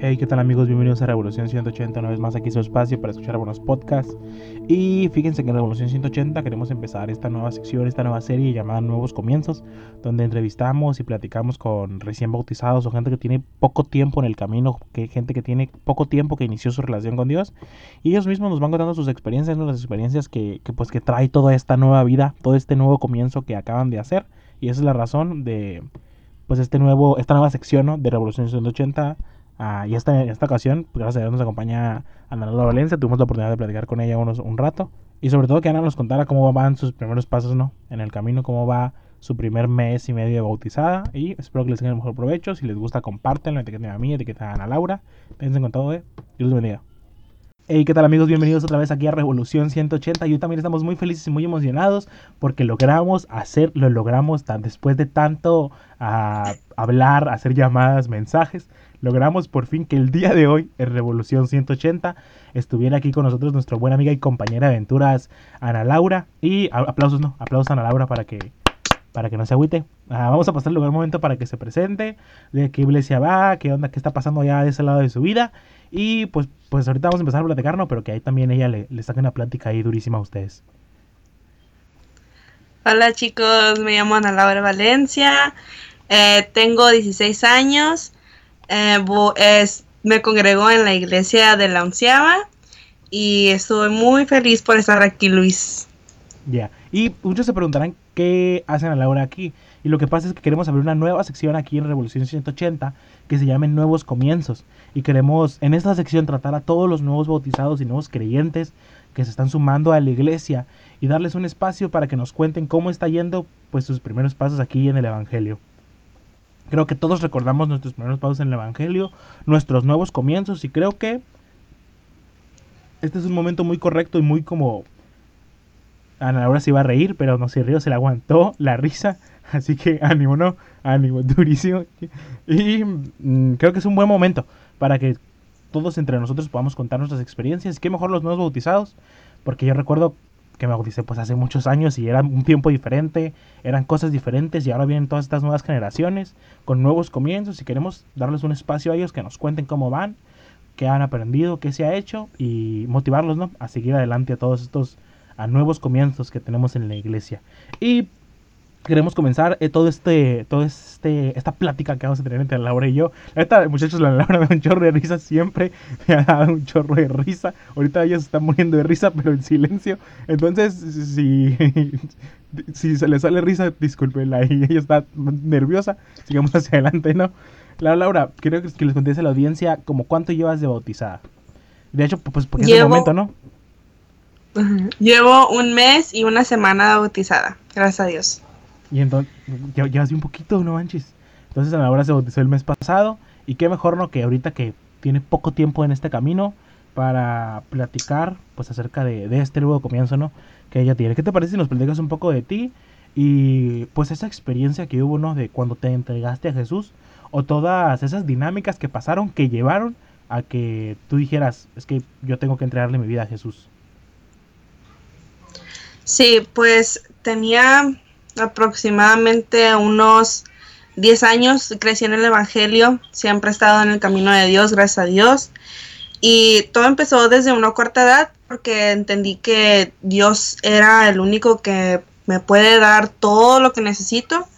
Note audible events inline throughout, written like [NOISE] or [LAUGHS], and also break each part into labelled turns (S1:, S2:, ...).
S1: Hey, ¿qué tal amigos? Bienvenidos a Revolución 180, una vez más aquí su espacio para escuchar buenos podcasts. Y fíjense que en Revolución 180 queremos empezar esta nueva sección, esta nueva serie llamada Nuevos Comienzos, donde entrevistamos y platicamos con recién bautizados o gente que tiene poco tiempo en el camino, que gente que tiene poco tiempo que inició su relación con Dios. Y ellos mismos nos van contando sus experiencias, las experiencias que, que, pues que trae toda esta nueva vida, todo este nuevo comienzo que acaban de hacer. Y esa es la razón de pues este nuevo, esta nueva sección ¿no? de Revolución 180 Ah, y esta, esta ocasión, pues, gracias a Dios, nos acompaña Ana Laura Valencia. Tuvimos la oportunidad de platicar con ella unos, un rato. Y sobre todo que Ana nos contara cómo van sus primeros pasos ¿no? en el camino, cómo va su primer mes y medio de bautizada. Y espero que les tengan el mejor provecho. Si les gusta, compártenlo, etiqueten a mí, etiqueten a Ana Laura. Piensen con todo, ¿eh? Dios bendiga. Hey, ¿qué tal amigos? Bienvenidos otra vez aquí a Revolución 180. Y hoy también estamos muy felices y muy emocionados porque logramos hacer, lo logramos después de tanto uh, hablar, hacer llamadas, mensajes logramos por fin que el día de hoy, en Revolución 180, estuviera aquí con nosotros nuestra buena amiga y compañera de aventuras, Ana Laura. Y aplausos, no, aplausos a Ana Laura para que, para que no se agüite. Ah, vamos a pasarle un momento para que se presente, de qué iglesia va, qué onda, qué está pasando ya de ese lado de su vida. Y pues, pues ahorita vamos a empezar a platicar, ¿no? Pero que ahí también ella le, le saque una plática ahí durísima a ustedes.
S2: Hola chicos, me llamo Ana Laura Valencia, eh, tengo 16 años, eh, me congregó en la iglesia de la onceava y estoy muy feliz por estar aquí, Luis.
S1: Ya, y muchos se preguntarán qué hacen a la hora aquí. Y lo que pasa es que queremos abrir una nueva sección aquí en Revolución 180 que se llame Nuevos Comienzos. Y queremos en esta sección tratar a todos los nuevos bautizados y nuevos creyentes que se están sumando a la iglesia y darles un espacio para que nos cuenten cómo está yendo pues sus primeros pasos aquí en el Evangelio. Creo que todos recordamos nuestros primeros pasos en el Evangelio, nuestros nuevos comienzos y creo que este es un momento muy correcto y muy como... Ana Laura se iba a reír, pero no se rió, se le aguantó la risa. [LAUGHS] Así que ánimo, ¿no? Ánimo, [LAUGHS] durísimo. Y mm, creo que es un buen momento para que todos entre nosotros podamos contar nuestras experiencias. Qué mejor los nuevos bautizados, porque yo recuerdo que me bauticé pues hace muchos años y era un tiempo diferente, eran cosas diferentes y ahora vienen todas estas nuevas generaciones con nuevos comienzos y queremos darles un espacio a ellos que nos cuenten cómo van, qué han aprendido, qué se ha hecho y motivarlos ¿no? a seguir adelante a todos estos a nuevos comienzos que tenemos en la iglesia. Y queremos comenzar eh, todo este, todo este, esta plática que vamos a tener entre Laura y yo. Esta, muchachos, la Laura me [LAUGHS] da un chorro de risa siempre, [LAUGHS] me ha dado un chorro de risa. Ahorita ella se está muriendo de risa, [LAUGHS] pero en silencio. Entonces, si, si se le sale risa, discúlpenla, ella está nerviosa. Sigamos hacia adelante, ¿no? Laura, Laura, quiero que les contéis a la audiencia como cuánto llevas de bautizada. De hecho, pues porque es el momento, ¿no?
S2: Llevo un mes y una semana bautizada, gracias a Dios.
S1: Y entonces, ya, hace un poquito, no manches. Entonces Ana Laura se bautizó el mes pasado. Y qué mejor, ¿no? Que ahorita que tiene poco tiempo en este camino para platicar, pues acerca de, este nuevo comienzo, ¿no? Que ella tiene. ¿Qué te parece si nos platicas un poco de ti? Y pues esa experiencia que hubo. De cuando te entregaste a Jesús. O todas esas dinámicas que pasaron que llevaron a que tú dijeras, es que yo tengo que entregarle mi vida a Jesús.
S2: Sí, pues tenía aproximadamente unos 10 años, crecí en el Evangelio, siempre he estado en el camino de Dios, gracias a Dios. Y todo empezó desde una corta edad porque entendí que Dios era el único que me puede dar todo lo que necesito.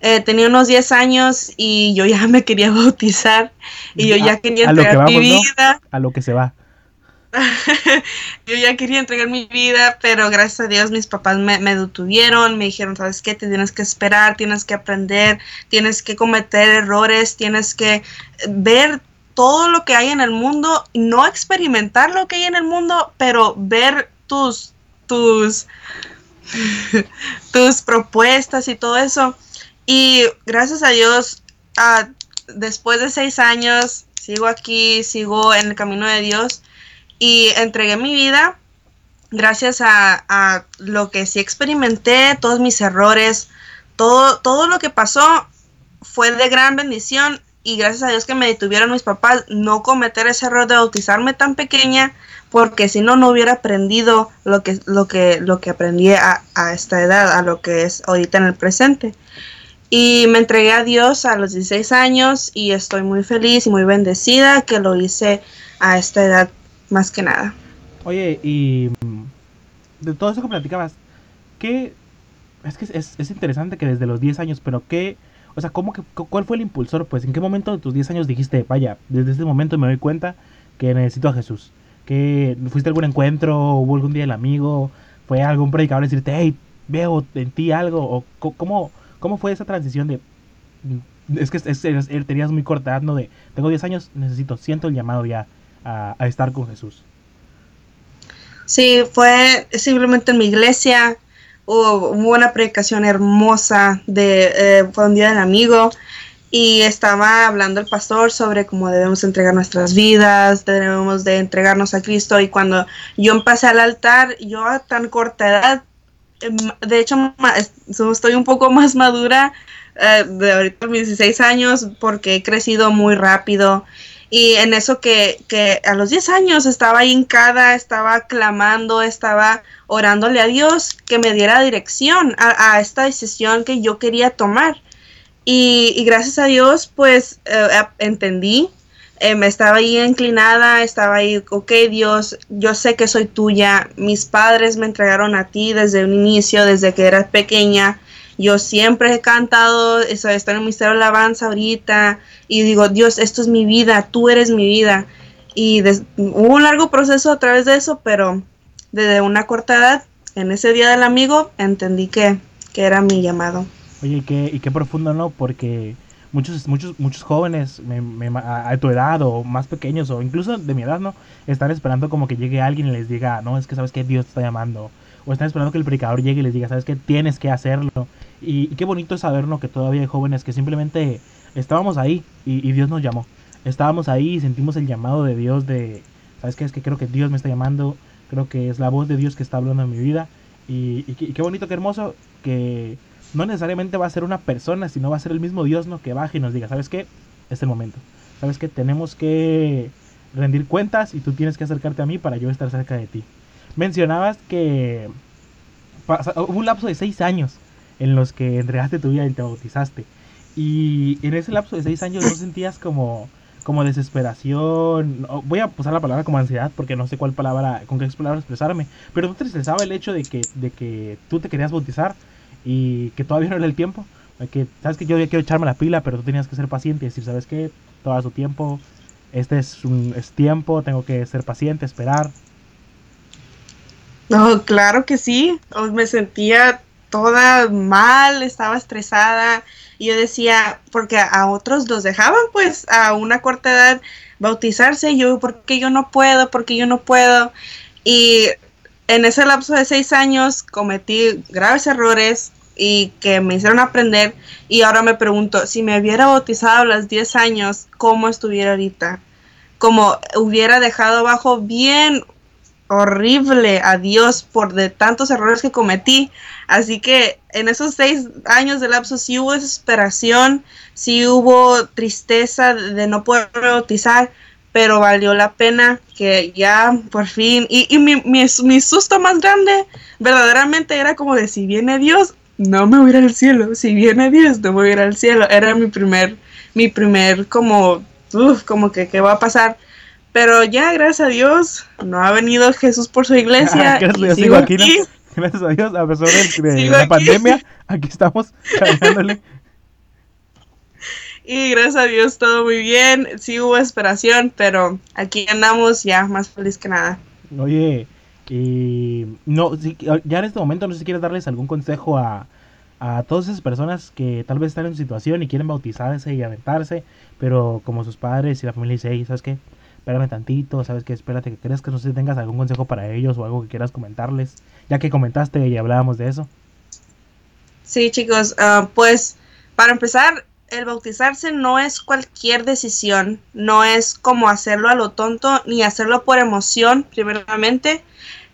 S2: Eh, tenía unos 10 años y yo ya [LAUGHS] me quería bautizar y yo ya quería entregar mi vida.
S1: A lo que se va. [LAUGHS]
S2: yo ya quería entregar mi vida, pero gracias a Dios mis papás me, detuvieron, me dijeron, ¿sabes qué? Te tienes que esperar, tienes que aprender, tienes que cometer errores, tienes que ver todo lo que hay en el mundo, no experimentar lo que hay en el mundo, pero ver tus, tus, [LAUGHS] tus propuestas y todo eso. Y gracias a Dios, después de seis años, sigo aquí, sigo en el camino de Dios y entregué mi vida gracias a, lo que sí experimenté, todos mis errores, todo, todo lo que pasó fue de gran bendición y gracias a Dios que me detuvieron mis papás no cometer ese error de bautizarme tan pequeña porque si no no hubiera aprendido lo que lo que lo que aprendí a, a, esta edad a lo que es ahorita en el presente. Y me entregué a Dios a los 16 años y estoy muy feliz y muy bendecida que lo hice a esta edad más que nada.
S1: Oye, y mm, de todo eso que platicabas, ¿qué? Es que es, es interesante que desde los 10 años, pero ¿qué? O sea, ¿cómo que, ¿cuál fue el impulsor? Pues, ¿en qué momento de tus 10 años dijiste, vaya, desde este momento me doy cuenta que necesito a Jesús? ¿Que fuiste a algún encuentro? ¿Hubo algún día el amigo? ¿Fue algún predicador decirte, hey, veo en ti algo? ¿O cómo, ¿Cómo fue esa transición de... Mm, es que es, tenías muy corta ¿no? De, tengo 10 años, necesito, siento el llamado ya a, estar con Jesús.
S2: Sí, fue simplemente en mi iglesia, hubo, una predicación hermosa de eh, fue un día del amigo y estaba hablando el pastor sobre cómo debemos entregar nuestras vidas, debemos de entregarnos a Cristo y cuando yo empecé al altar, yo a tan corta edad Em, de hecho, estoy un poco más madura eh, de ahorita mis 16 años porque he crecido muy rápido. Y en eso que, a los 10 años estaba hincada, estaba clamando, estaba orándole a Dios que me diera dirección a, esta decisión que yo quería tomar. Y, gracias a Dios, pues eh, entendí me em, estaba ahí inclinada, estaba ahí, ok Dios, yo sé que soy tuya, mis padres me entregaron a ti desde un inicio, desde que eras pequeña, yo siempre he cantado, estoy en el Ministerio de Alabanza ahorita, y digo, Dios, esto es mi vida, tú eres mi vida. Y hubo un largo proceso a través de eso, pero desde una corta edad, en ese día del amigo, entendí que, que era mi llamado.
S1: Oye, y qué, y qué profundo, ¿no? Porque muchos, muchos, muchos jóvenes a, tu edad o más pequeños o incluso de mi edad, ¿no? Están esperando como que llegue alguien y les diga, no, es que sabes que Dios te está llamando. O están esperando que el predicador llegue y les diga, sabes que tienes que hacerlo. Y, qué bonito es saber, ¿no? Que todavía hay jóvenes que simplemente estábamos ahí y, Dios nos llamó. Estábamos ahí y sentimos el llamado de Dios de, ¿sabes qué? Es que creo que Dios me está llamando, creo que es la voz de Dios que está hablando en mi vida. Y, y qué bonito, qué hermoso que no necesariamente va a ser una persona, sino va a ser el mismo Dios ¿no? que baje y nos diga, ¿sabes qué? Es el momento. ¿Sabes qué? Tenemos que rendir cuentas y tú tienes que acercarte a mí para yo estar cerca de ti. Mencionabas que hubo un lapso de seis años en los que entregaste tu vida y te bautizaste. Y en ese lapso de seis años no sentías como, como desesperación. Voy a usar la palabra como ansiedad porque no sé cuál palabra, con qué palabra expresarme. Pero no te estresaba el hecho de que, de que tú te querías bautizar y que todavía no era el tiempo. Que sabes que yo ya quiero echarme la pila, pero tú tenías que ser paciente y decir, ¿sabes qué? Todo su tiempo, este es un es tiempo, tengo que ser paciente, esperar.
S2: No, claro que sí. Me sentía toda mal, estaba estresada. Y yo decía, porque a otros los dejaban pues a una corta edad bautizarse. Y yo, ¿por qué yo no puedo? ¿Por qué yo no puedo? Y en ese lapso de seis años cometí graves errores y que me hicieron aprender y ahora me pregunto, si me hubiera bautizado a los 10 años, ¿cómo estuviera ahorita? Como hubiera dejado abajo bien horrible a Dios por de tantos errores que cometí. Así que en esos seis años de lapso sí hubo desesperación, sí hubo tristeza de no poder bautizar, pero valió la pena que ya por fin, y, mi, mi, susto más grande verdaderamente era como de si viene Dios, no me voy a ir al cielo, si viene Dios, no voy a ir al cielo, era mi primer, mi primer como, uf, como que qué va a pasar, pero ya gracias a Dios, no ha venido Jesús por su iglesia, [LAUGHS] gracias, y aquí,
S1: gracias a Dios, a pesar de, la pandemia, aquí estamos caminando [LAUGHS]
S2: y gracias a Dios todo muy bien. Sí hubo esperación, pero aquí andamos ya más feliz que nada.
S1: Oye, y no, ya en este momento no sé si quieres darles algún consejo a, a todas esas personas que tal vez están en su situación y quieren bautizarse y aventarse, pero como sus padres y la familia dicen, ¿sabes qué? Espérame tantito, ¿sabes qué? Espérate que que no sé si tengas algún consejo para ellos o algo que quieras comentarles, ya que comentaste y hablábamos de eso.
S2: Sí, chicos, ah, pues para empezar, el bautizarse no es cualquier decisión, no es como hacerlo a lo tonto ni hacerlo por emoción, primeramente.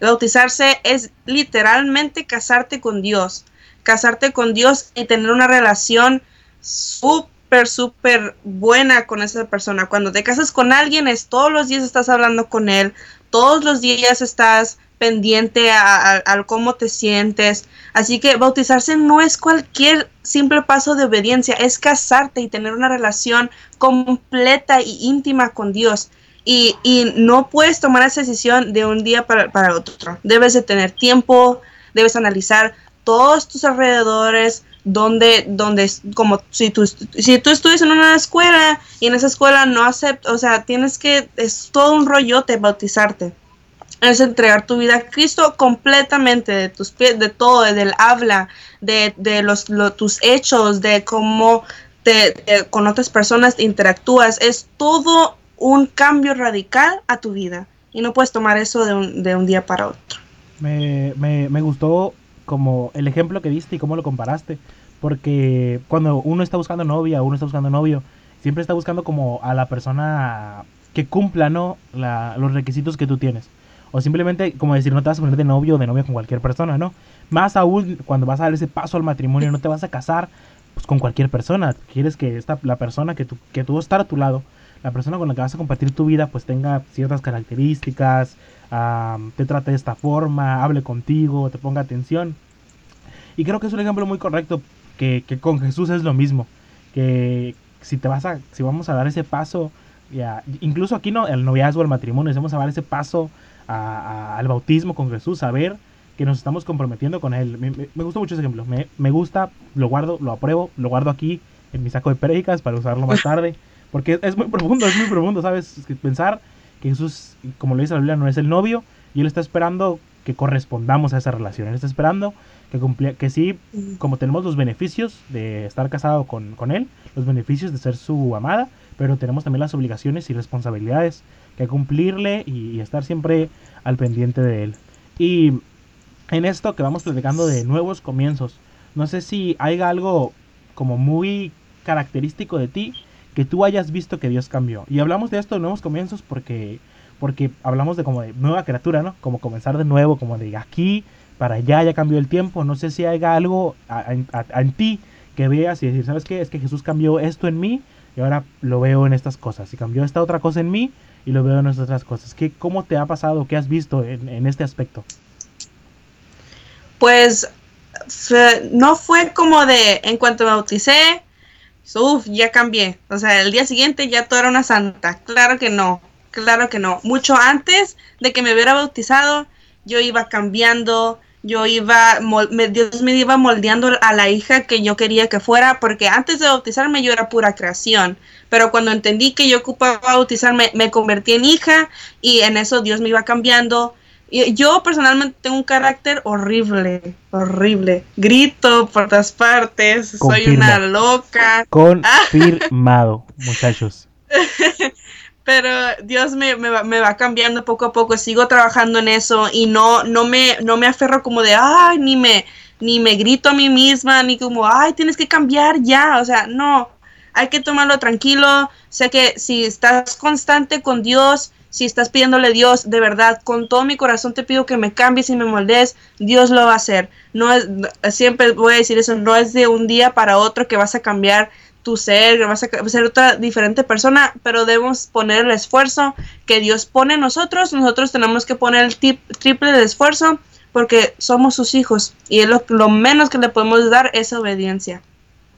S2: bautizarse es literalmente casarte con Dios, casarte con Dios y tener una relación súper, súper buena con esa persona. Cuando te casas con alguien es todos los días estás hablando con él, todos los días estás pendiente a, cómo te sientes. Así que bautizarse no es cualquier simple paso de obediencia, es casarte y tener una relación completa y íntima con Dios. Y, no puedes tomar esa decisión de un día para, para otro. Debes de tener tiempo, debes analizar todos tus alrededores, donde, donde, como si tú, si tú estudias en una escuela y en esa escuela no aceptas, o sea, tienes que, es todo un rollote bautizarte. Es entregar tu vida a Cristo completamente, de tus pies, de todo, del habla, de, de los, tus hechos, de cómo te, con otras personas interactúas. Es todo un cambio radical a tu vida. Y no puedes tomar eso de un, de un día para otro.
S1: Me, me, me gustó como el ejemplo que diste y cómo lo comparaste. Porque cuando uno está buscando novia, uno está buscando novio, siempre está buscando como a la persona que cumpla, ¿no? los requisitos que tú tienes. O simplemente, como decir, no te vas a poner de novio o de novia con cualquier persona, ¿no? Más aún cuando vas a dar ese paso al matrimonio, no te vas a casar pues, con cualquier persona. Quieres que esta, la persona que tú, que tú estar a tu lado, la persona con la que vas a compartir tu vida, pues tenga ciertas características, te trate de esta forma, hable contigo, te ponga atención. Y creo que es un ejemplo muy correcto que, con Jesús es lo mismo. Que si te vas a, si vamos a dar ese paso, ya, incluso aquí no, el noviazgo, el matrimonio, si vamos a dar ese paso al bautismo con Jesús, a ver que nos estamos comprometiendo con Él. Me, me, gusta mucho ese ejemplo. Me, me, gusta, lo guardo, lo apruebo, lo guardo aquí en mi saco de prédicas para usarlo más [LAUGHS] tarde. Porque es muy profundo, es muy profundo, ¿sabes? Pensar que Jesús, como lo dice la Biblia, no es el novio y Él está esperando que correspondamos a esa relación. Él está esperando que, cumpla, que sí, como tenemos los beneficios de estar casado con, con, Él, los beneficios de ser su amada, pero tenemos también las obligaciones y responsabilidades que cumplirle y, estar siempre al pendiente de Él. Y en esto que vamos platicando de nuevos comienzos, no sé si hay algo como muy característico de ti que tú hayas visto que Dios cambió. Y hablamos de esto de nuevos comienzos porque porque hablamos de como de nueva criatura, ¿no? Como comenzar de nuevo, como de aquí para allá, ya cambió el tiempo. No sé si hay algo en ti que veas y decir, ¿sabes qué? Es que Jesús cambió esto en mí y ahora lo veo en estas cosas. Y cambió esta otra cosa en mí y lo veo en estas otras cosas. ¿Qué, ¿Cómo te ha pasado? ¿Qué has visto en, este aspecto?
S2: Pues no fue como de, en cuanto me bauticé, uff, ya cambié. O sea, el día siguiente ya todo era una santa. Claro que no. Claro que no. Mucho antes de que me hubiera bautizado, yo iba cambiando, yo iba, Dios me iba moldeando a la hija que yo quería que fuera, porque antes de bautizarme yo era pura creación, pero cuando entendí que yo ocupaba bautizarme, me convertí en hija y en eso Dios me iba cambiando. Y yo personalmente tengo un carácter horrible, horrible. Grito por todas partes, soy una loca.
S1: Confirmado, [LAUGHS] muchachos.
S2: pero Dios me, me, va, me, va, cambiando poco a poco, sigo trabajando en eso y no, no, me, no me aferro como de, ay, ni me, ni me grito a mí misma, ni como, ay, tienes que cambiar ya, o sea, no, hay que tomarlo tranquilo, sé que si estás constante con Dios, si estás pidiéndole a Dios, de verdad, con todo mi corazón te pido que me cambies y me moldes, Dios lo va a hacer. No es, siempre voy a decir eso, no es de un día para otro que vas a cambiar tu ser, vas a ser otra diferente persona, pero debemos poner el esfuerzo que Dios pone en nosotros, nosotros tenemos que poner el triple de esfuerzo porque somos sus hijos y lo, lo, menos que le podemos dar es obediencia.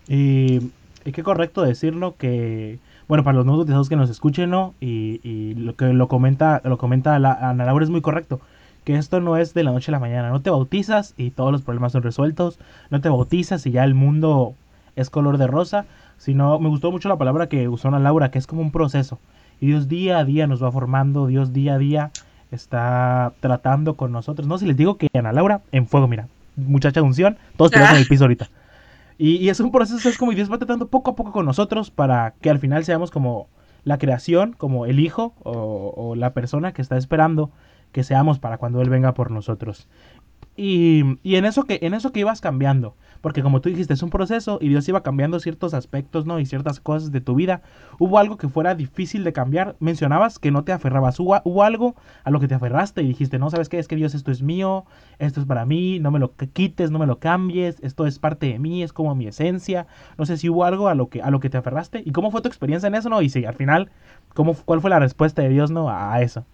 S1: Y, y qué correcto decirlo que, bueno, para los nuevos que nos escuchen, ¿no? Y, y, lo que lo comenta, lo comenta la, Ana Laura es muy correcto que esto no es de la noche a la mañana. No te bautizas y todos los problemas son resueltos. No te bautizas y ya el mundo es color de rosa sino me gustó mucho la palabra que usó Ana Laura, que es como un proceso. Y Dios día a día nos va formando, Dios día a día está tratando con nosotros. No, si les digo que Ana Laura, en fuego, mira, muchacha de unción, todos en el piso ahorita. Y, es un proceso, es como Dios va tratando poco a poco con nosotros para que al final seamos como la creación, como el hijo o, o la persona que está esperando que seamos para cuando Él venga por nosotros. Y, y en, eso que, en eso que ibas cambiando, porque como tú dijiste, es un proceso y Dios iba cambiando ciertos aspectos, ¿no? Y ciertas cosas de tu vida. ¿Hubo algo que fuera difícil de cambiar? Mencionabas que no te aferrabas. ¿Hubo, algo a lo que te aferraste y dijiste, no, ¿sabes qué? Es que Dios esto es mío, esto es para mí, no me lo quites, no me lo cambies, esto es parte de mí, es como mi esencia. No sé si hubo algo a lo que, a lo que te aferraste. ¿Y cómo fue tu experiencia en eso, no? Y si al final, ¿cómo, ¿cuál fue la respuesta de Dios, no? A eso.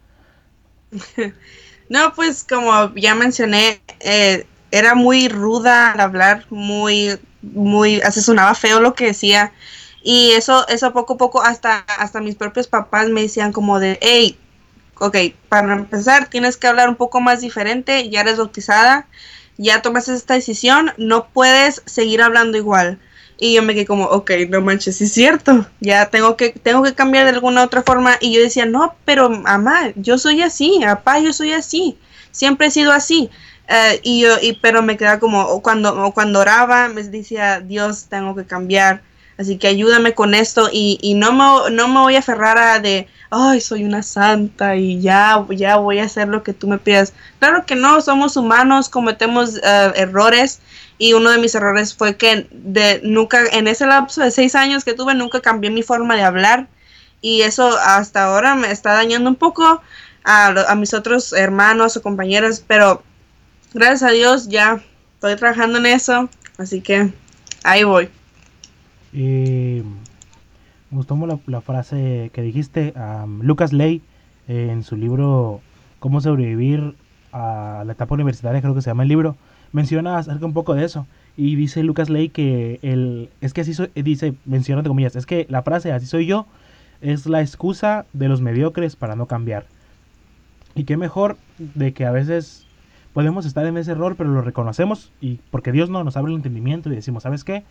S1: [LAUGHS]
S2: no, pues como ya mencioné, eh, era muy ruda al hablar, muy, muy, así sonaba feo lo que decía. Y eso, eso poco a poco, hasta, hasta mis propios papás me decían como de, hey, ok, para empezar tienes que hablar un poco más diferente, ya eres bautizada, ya tomaste esta decisión, no puedes seguir hablando igual. Y yo me quedé como, ok, no manches, sí es cierto, ya tengo que, tengo que cambiar de alguna otra forma. Y yo decía, no, pero mamá, yo soy así, papá, yo soy así, siempre he sido así. Eh, y yo, y, pero me quedaba como, cuando, cuando oraba, me decía, Dios, tengo que cambiar, así que ayúdame con esto. Y, y no, me, no me voy a aferrar a de, ay, soy una santa y ya, ya voy a hacer lo que tú me pidas. Claro que no, somos humanos, cometemos eh, errores y uno de mis errores fue que de, nunca, en ese lapso de seis años que tuve, nunca cambié mi forma de hablar y eso hasta ahora me está dañando un poco a, a mis otros hermanos o compañeros, pero gracias a Dios ya estoy trabajando en eso, así que ahí voy.
S1: Y me gustó la, la frase que dijiste. Lucas Ley, eh, en su libro Cómo sobrevivir a la etapa universitaria, creo que se llama el libro, menciona acerca un poco de eso. Y dice Lucas Ley que el, es que así soy, dice, menciona entre comillas, es que la frase así soy yo es la excusa de los mediocres para no cambiar. Y qué mejor de que a veces podemos estar en ese error, pero lo reconocemos y porque Dios no nos abre el entendimiento y decimos, ¿sabes qué?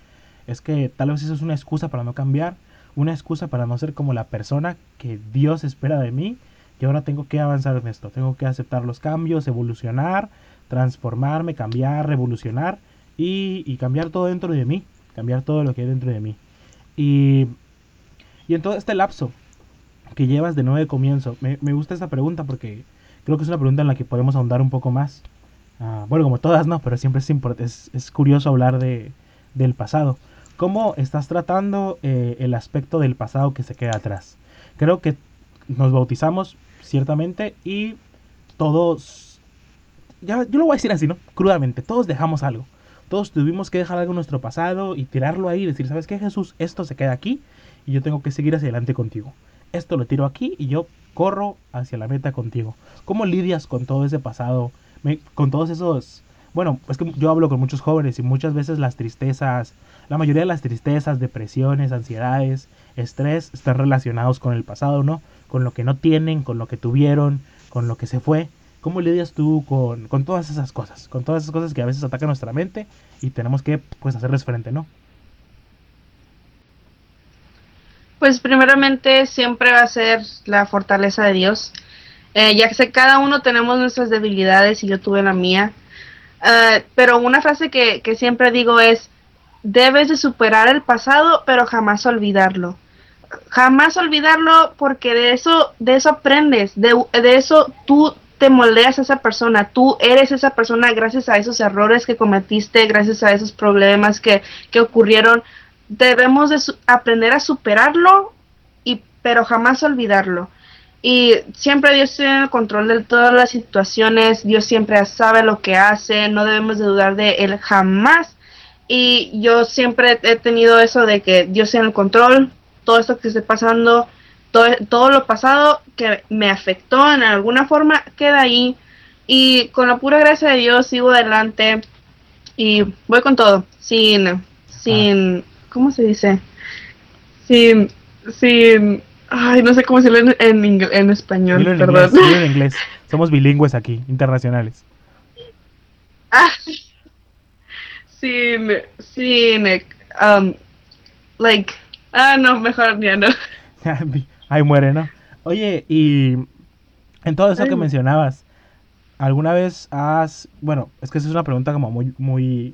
S1: Es que tal vez eso es una excusa para no cambiar una excusa para no ser como la persona que Dios espera de mí y ahora tengo que avanzar en esto, tengo que aceptar los cambios, evolucionar, transformarme, cambiar, revolucionar y, cambiar todo dentro de mí, cambiar todo lo que hay dentro de mí. Y, y en todo este lapso que llevas de nuevo de comienzo, me, gusta esta pregunta porque creo que es una pregunta en la que podemos ahondar un poco más. Ah, bueno, como todas, no, pero siempre es, es, es curioso hablar de, del pasado. ¿Cómo estás tratando eh, el aspecto del pasado que se queda atrás? Creo que nos bautizamos, ciertamente, y todos, yo lo voy a decir así, ¿no? Crudamente, todos dejamos algo. Todos tuvimos que dejar algo en nuestro pasado y tirarlo ahí y decir, ¿sabes qué, Jesús? Esto se queda aquí y yo tengo que seguir hacia adelante contigo. Esto lo tiro aquí y yo corro hacia la meta contigo. ¿Cómo lidias con todo ese pasado? con todos esos... Bueno, es que yo hablo con muchos jóvenes y muchas veces las tristezas, la mayoría de las tristezas, depresiones, ansiedades, estrés están relacionados con el pasado, ¿no? Con lo que no tienen, con lo que tuvieron, con lo que se fue. ¿Cómo lidias tú con, con todas esas cosas? Con todas esas cosas que a veces atacan nuestra mente y tenemos que pues hacerles frente, ¿no?
S2: Pues primeramente siempre va a ser la fortaleza de Dios. Eh, ya que cada uno tenemos nuestras debilidades y yo tuve la mía. Uh, pero una frase que, que, siempre digo es, debes de superar el pasado, pero jamás olvidarlo. Jamás olvidarlo porque de eso, de eso aprendes, de, de eso tú te moldeas a esa persona, tú eres esa persona gracias a esos errores que cometiste, gracias a esos problemas que, que ocurrieron. Debemos de aprender a superarlo, y, pero jamás olvidarlo. Y siempre Dios tiene el control de todas las situaciones, Dios siempre sabe lo que hace, no debemos de dudar de Él jamás y yo siempre he tenido eso de que Dios tiene el control, todo esto que esté pasando, todo, todo lo pasado que me afectó en alguna forma queda ahí. Y con la pura gracia de Dios sigo adelante y voy con todo, sin, sin, ¿cómo se dice? Sin, sin, ay, no sé cómo decirlo en, en, en español, perdón.
S1: en inglés. [LAUGHS] Somos bilingües aquí, internacionales.
S2: Ah, sin, sin, um, like, ah, no, mejor ya no. [LAUGHS]
S1: Ahí muere, ¿no? Oye, y en todo eso que mencionabas, ¿alguna vez has, bueno, es que esa es una pregunta como muy, muy,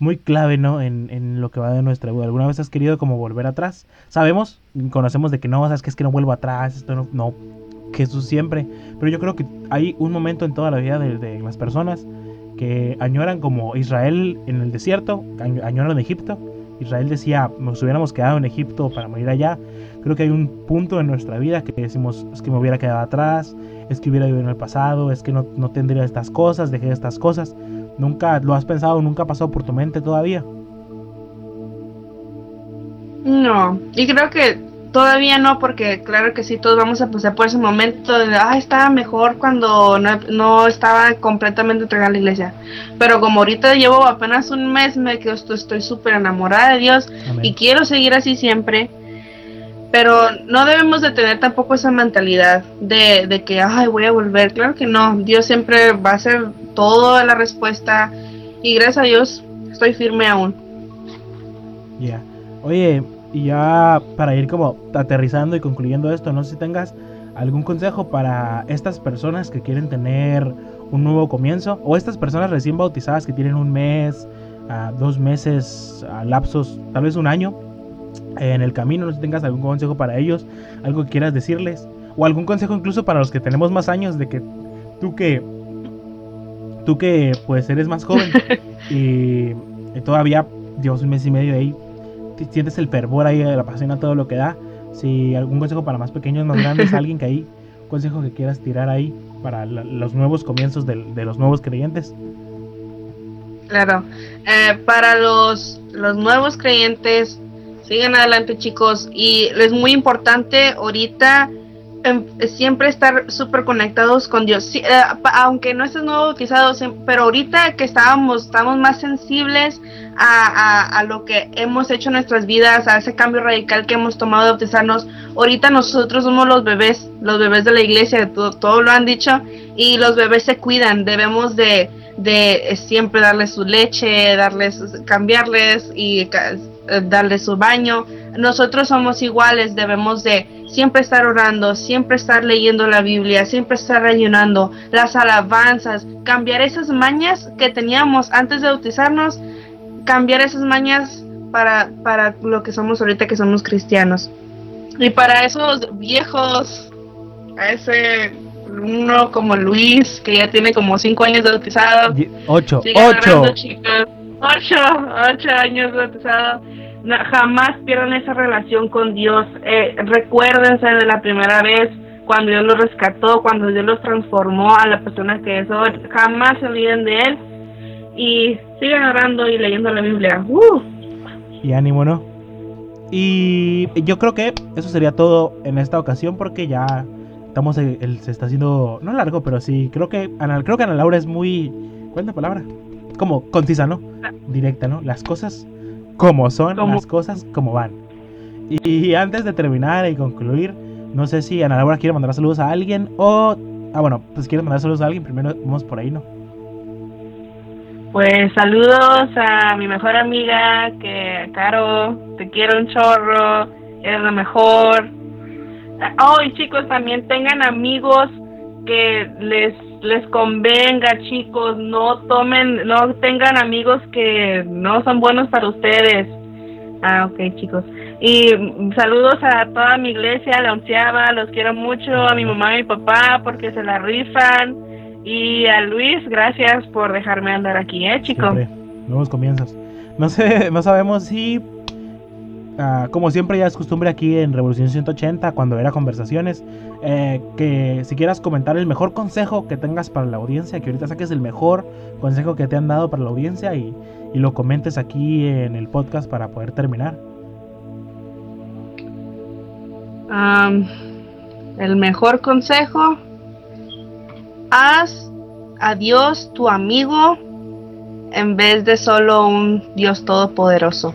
S1: muy clave, ¿no? En, en lo que va de nuestra vida. ¿Alguna vez has querido como volver atrás? Sabemos, conocemos de que no, sabes que es que no vuelvo atrás, esto no, no, Jesús siempre. Pero yo creo que hay un momento en toda la vida de, de las personas que añoran como Israel en el desierto, añoran Egipto. Israel decía, nos hubiéramos quedado en Egipto para morir allá. Creo que hay un punto en nuestra vida que decimos, es que me hubiera quedado atrás, es que hubiera vivido en el pasado, es que no, no tendría estas cosas, dejé estas cosas. Nunca lo has pensado, nunca ha pasado por tu mente todavía.
S2: No, y creo que todavía no, porque claro que sí, todos vamos a pasar por ese momento de, ah, estaba mejor cuando no, no estaba completamente entregada a la iglesia. Pero como ahorita llevo apenas un mes, me quedo, estoy súper enamorada de Dios
S1: Amén.
S2: y quiero seguir así siempre. Pero no debemos de tener tampoco esa mentalidad de, de que, ay, voy a volver. Claro que no, Dios siempre va a ser toda la respuesta y gracias a Dios estoy firme aún.
S1: Ya. Oye, y ya para ir como aterrizando y concluyendo esto, no sé si tengas algún consejo para estas personas que quieren tener un nuevo comienzo o estas personas recién bautizadas que tienen un mes, ah, dos meses, ah, lapsos, tal vez un año en el camino, no sé si tengas algún consejo para ellos, algo que quieras decirles o algún consejo incluso para los que tenemos más años de que tú que tú que pues eres más joven [LAUGHS] y, y todavía llevas un mes y medio ahí sientes el fervor ahí, la pasión a todo lo que da. Si algún consejo para más pequeños, más grandes, [LAUGHS] alguien que ahí, consejo que quieras tirar ahí para la- los nuevos comienzos del- de, los nuevos creyentes.
S2: Claro. Eh, para los, los nuevos creyentes, sigan adelante chicos. Y es muy importante ahorita em, siempre estar súper conectados con Dios. Eh, aunque no estés nuevo bautizado, pero ahorita que estábamos, estamos más sensibles a, lo que hemos hecho en nuestras vidas, a ese cambio radical que hemos tomado de bautizarnos. Ahorita nosotros somos los bebés, los bebés de la iglesia, todo, todo lo han dicho, y los bebés se cuidan, debemos de, de siempre darles su leche, darles, cambiarles y eh, darles su baño. Nosotros somos iguales, debemos de siempre estar orando, siempre estar leyendo la Biblia, siempre estar ayunando, las alabanzas, cambiar esas mañas que teníamos antes de bautizarnos, cambiar esas mañas para, para lo que somos ahorita que somos cristianos. Y para esos viejos, a ese uno como Luis, que ya tiene como cinco años de bautizado,
S1: Ocho, ocho.
S2: Ocho, ocho años bautizado. No, jamás pierdan esa relación con Dios. Eh, recuérdense de la primera vez cuando Dios los rescató, cuando Dios los transformó a la persona que es hoy. Jamás se olviden de Él. Y sigan orando y leyendo la Biblia. ¡Uh!
S1: Y ánimo, ¿no? Y yo creo que eso sería todo en esta ocasión porque ya estamos, el, el- se está haciendo, no largo, pero sí, creo que Ana, creo que Ana Laura es muy, ¿cuál es la palabra? Como concisa, ¿no? Directa, ¿no? Las cosas como son, las cosas como van. Y, y antes de terminar y concluir, no sé si Ana Laura quiere mandar saludos a alguien o... Ah, bueno, pues quiere mandar saludos a alguien, primero vamos por ahí, ¿no?
S2: Pues saludos a mi mejor amiga, que Caro, te quiero un chorro, eres la mejor. Oh, y chicos, también tengan amigos que les les convenga, chicos, no tomen, no tengan amigos que no son buenos para ustedes. Ah, ok, chicos. Y saludos a toda mi iglesia, la onceava, los quiero mucho, a mi mamá y mi papá porque se la rifan. Y a Luis, gracias por dejarme andar aquí, ¿eh, chico?
S1: Siempre, nuevos comienzos. No sé, no sabemos si, ah, como siempre ya es costumbre aquí en Revolución 180, cuando era conversaciones, eh, que si quieras comentar el mejor consejo que tengas para la audiencia, que ahorita saques el mejor consejo que te han dado para la audiencia y, y lo comentes aquí en el podcast para poder terminar.
S2: El mejor consejo, haz a Dios tu amigo en vez de solo un Dios todopoderoso.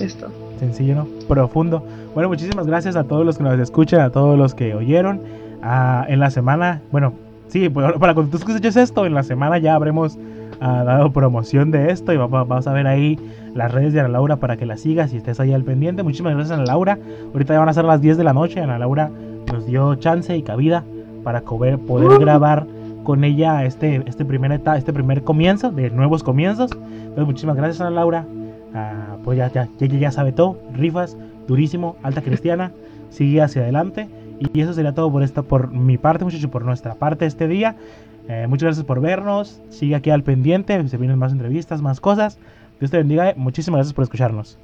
S2: Esto.
S1: Sencillo, ¿no? Profundo. Bueno, muchísimas gracias a todos los que nos escuchan, a todos los que oyeron. Ah, en la semana, bueno, sí, pues, para cuando tú escuches esto, en la semana ya habremos ah, dado promoción de esto y va- va- vamos a ver ahí las redes de Ana Laura para que la sigas y estés ahí al pendiente. Muchísimas gracias, Ana Laura. Ahorita ya van a ser las 10 de la noche. Ana Laura nos dio chance y cabida para cober- poder
S2: Uh.
S1: grabar con ella este, este, primer eta- este primer comienzo de nuevos comienzos. Entonces, muchísimas gracias, Ana Laura. Ah, pues ya, ya, ya, ya sabe todo. Rifas, durísimo, alta cristiana. [LAUGHS] Sigue hacia adelante. Y eso sería todo por esta, por mi parte, muchachos, por nuestra parte este día. Eh, muchas gracias por vernos. Sigue aquí al pendiente. Se vienen más entrevistas, más cosas. Dios te bendiga. Muchísimas gracias por escucharnos.